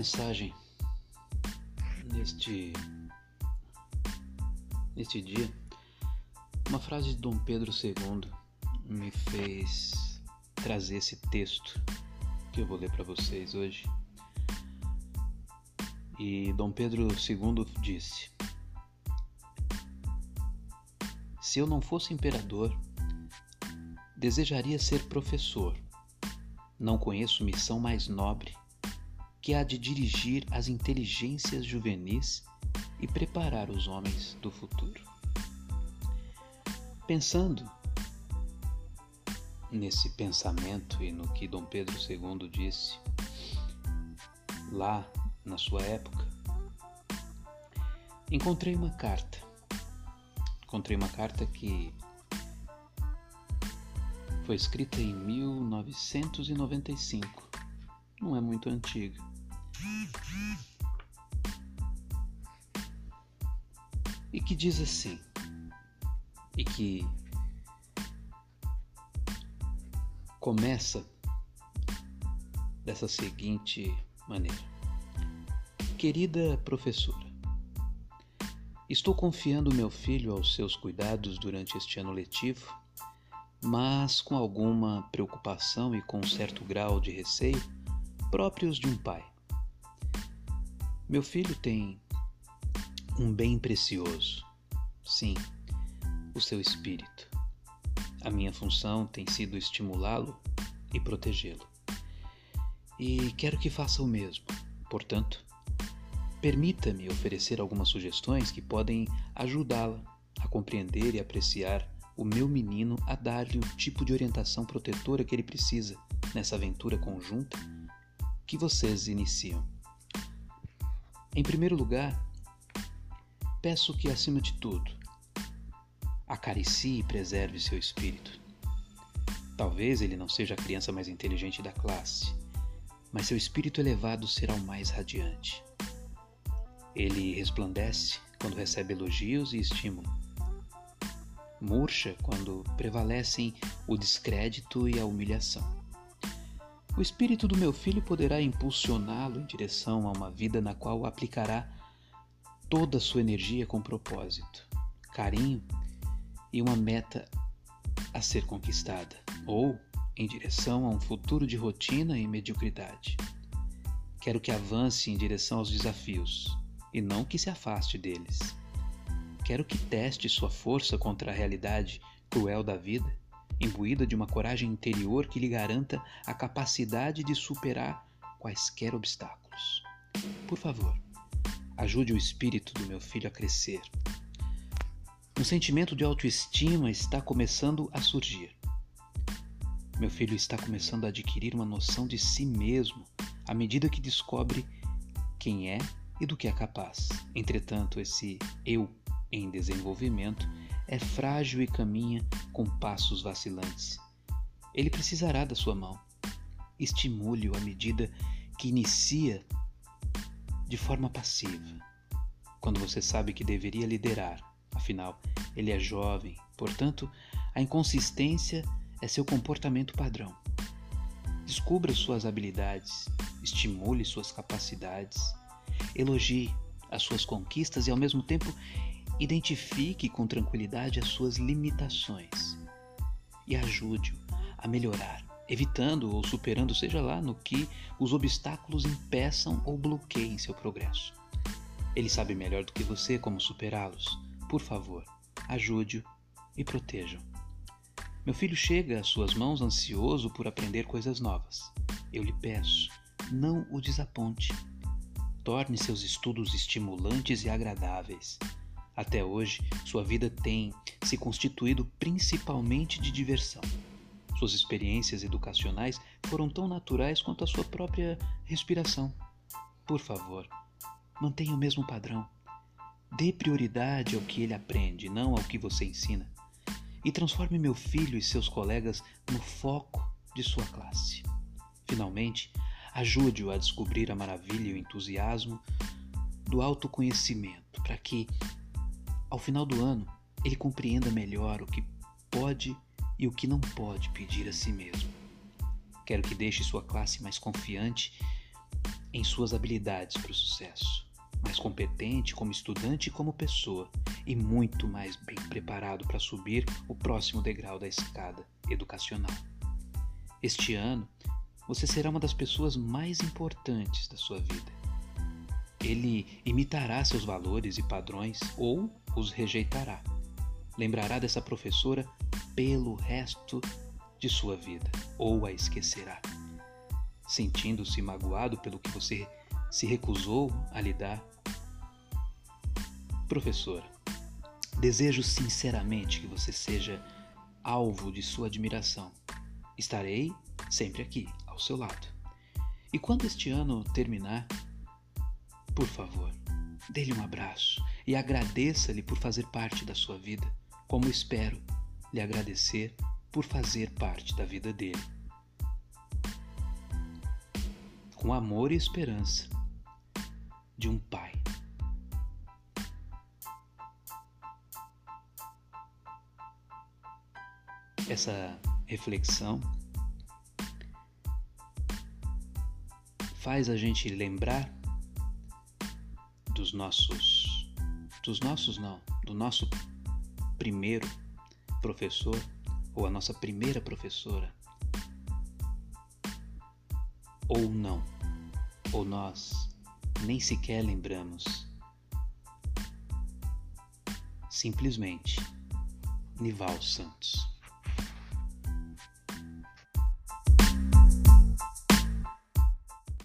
mensagem neste neste dia, uma frase de Dom Pedro II me fez trazer esse texto que eu vou ler para vocês hoje. E Dom Pedro II disse: Se eu não fosse imperador, desejaria ser professor. Não conheço missão mais nobre que há de dirigir as inteligências juvenis e preparar os homens do futuro. Pensando nesse pensamento e no que Dom Pedro II disse lá na sua época, encontrei uma carta. Encontrei uma carta que foi escrita em 1995. Não é muito antiga. E que diz assim, e que começa dessa seguinte maneira: Querida professora, estou confiando meu filho aos seus cuidados durante este ano letivo, mas com alguma preocupação e com um certo grau de receio próprios de um pai. Meu filho tem um bem precioso, sim, o seu espírito. A minha função tem sido estimulá-lo e protegê-lo. E quero que faça o mesmo. Portanto, permita-me oferecer algumas sugestões que podem ajudá-la a compreender e apreciar o meu menino a dar-lhe o tipo de orientação protetora que ele precisa nessa aventura conjunta que vocês iniciam. Em primeiro lugar, peço que, acima de tudo, acaricie e preserve seu espírito. Talvez ele não seja a criança mais inteligente da classe, mas seu espírito elevado será o mais radiante. Ele resplandece quando recebe elogios e estímulo. Murcha quando prevalecem o descrédito e a humilhação. O espírito do meu filho poderá impulsioná-lo em direção a uma vida na qual aplicará toda a sua energia com propósito, carinho e uma meta a ser conquistada, ou em direção a um futuro de rotina e mediocridade. Quero que avance em direção aos desafios e não que se afaste deles. Quero que teste sua força contra a realidade cruel da vida imbuída de uma coragem interior que lhe garanta a capacidade de superar quaisquer obstáculos. Por favor, ajude o espírito do meu filho a crescer. Um sentimento de autoestima está começando a surgir. Meu filho está começando a adquirir uma noção de si mesmo à medida que descobre quem é e do que é capaz. Entretanto, esse eu em desenvolvimento é frágil e caminha com passos vacilantes. Ele precisará da sua mão. Estimule-o à medida que inicia de forma passiva, quando você sabe que deveria liderar. Afinal, ele é jovem, portanto, a inconsistência é seu comportamento padrão. Descubra suas habilidades, estimule suas capacidades, elogie as suas conquistas e, ao mesmo tempo, Identifique com tranquilidade as suas limitações e ajude-o a melhorar, evitando ou superando, seja lá no que os obstáculos impeçam ou bloqueiem seu progresso. Ele sabe melhor do que você como superá-los. Por favor, ajude-o e proteja-o. Meu filho chega às suas mãos ansioso por aprender coisas novas. Eu lhe peço, não o desaponte. Torne seus estudos estimulantes e agradáveis. Até hoje, sua vida tem se constituído principalmente de diversão. Suas experiências educacionais foram tão naturais quanto a sua própria respiração. Por favor, mantenha o mesmo padrão. Dê prioridade ao que ele aprende, não ao que você ensina. E transforme meu filho e seus colegas no foco de sua classe. Finalmente, ajude-o a descobrir a maravilha e o entusiasmo do autoconhecimento, para que, ao final do ano, ele compreenda melhor o que pode e o que não pode pedir a si mesmo. Quero que deixe sua classe mais confiante em suas habilidades para o sucesso, mais competente como estudante e como pessoa, e muito mais bem preparado para subir o próximo degrau da escada educacional. Este ano, você será uma das pessoas mais importantes da sua vida. Ele imitará seus valores e padrões ou os rejeitará. Lembrará dessa professora pelo resto de sua vida ou a esquecerá. Sentindo-se magoado pelo que você se recusou a lidar. Professora, desejo sinceramente que você seja alvo de sua admiração. Estarei sempre aqui, ao seu lado. E quando este ano terminar, por favor, dê-lhe um abraço e agradeça-lhe por fazer parte da sua vida, como espero lhe agradecer por fazer parte da vida dele. Com amor e esperança de um pai. Essa reflexão faz a gente lembrar dos nossos, dos nossos não, do nosso primeiro professor ou a nossa primeira professora, ou não, ou nós nem sequer lembramos. Simplesmente Nival Santos.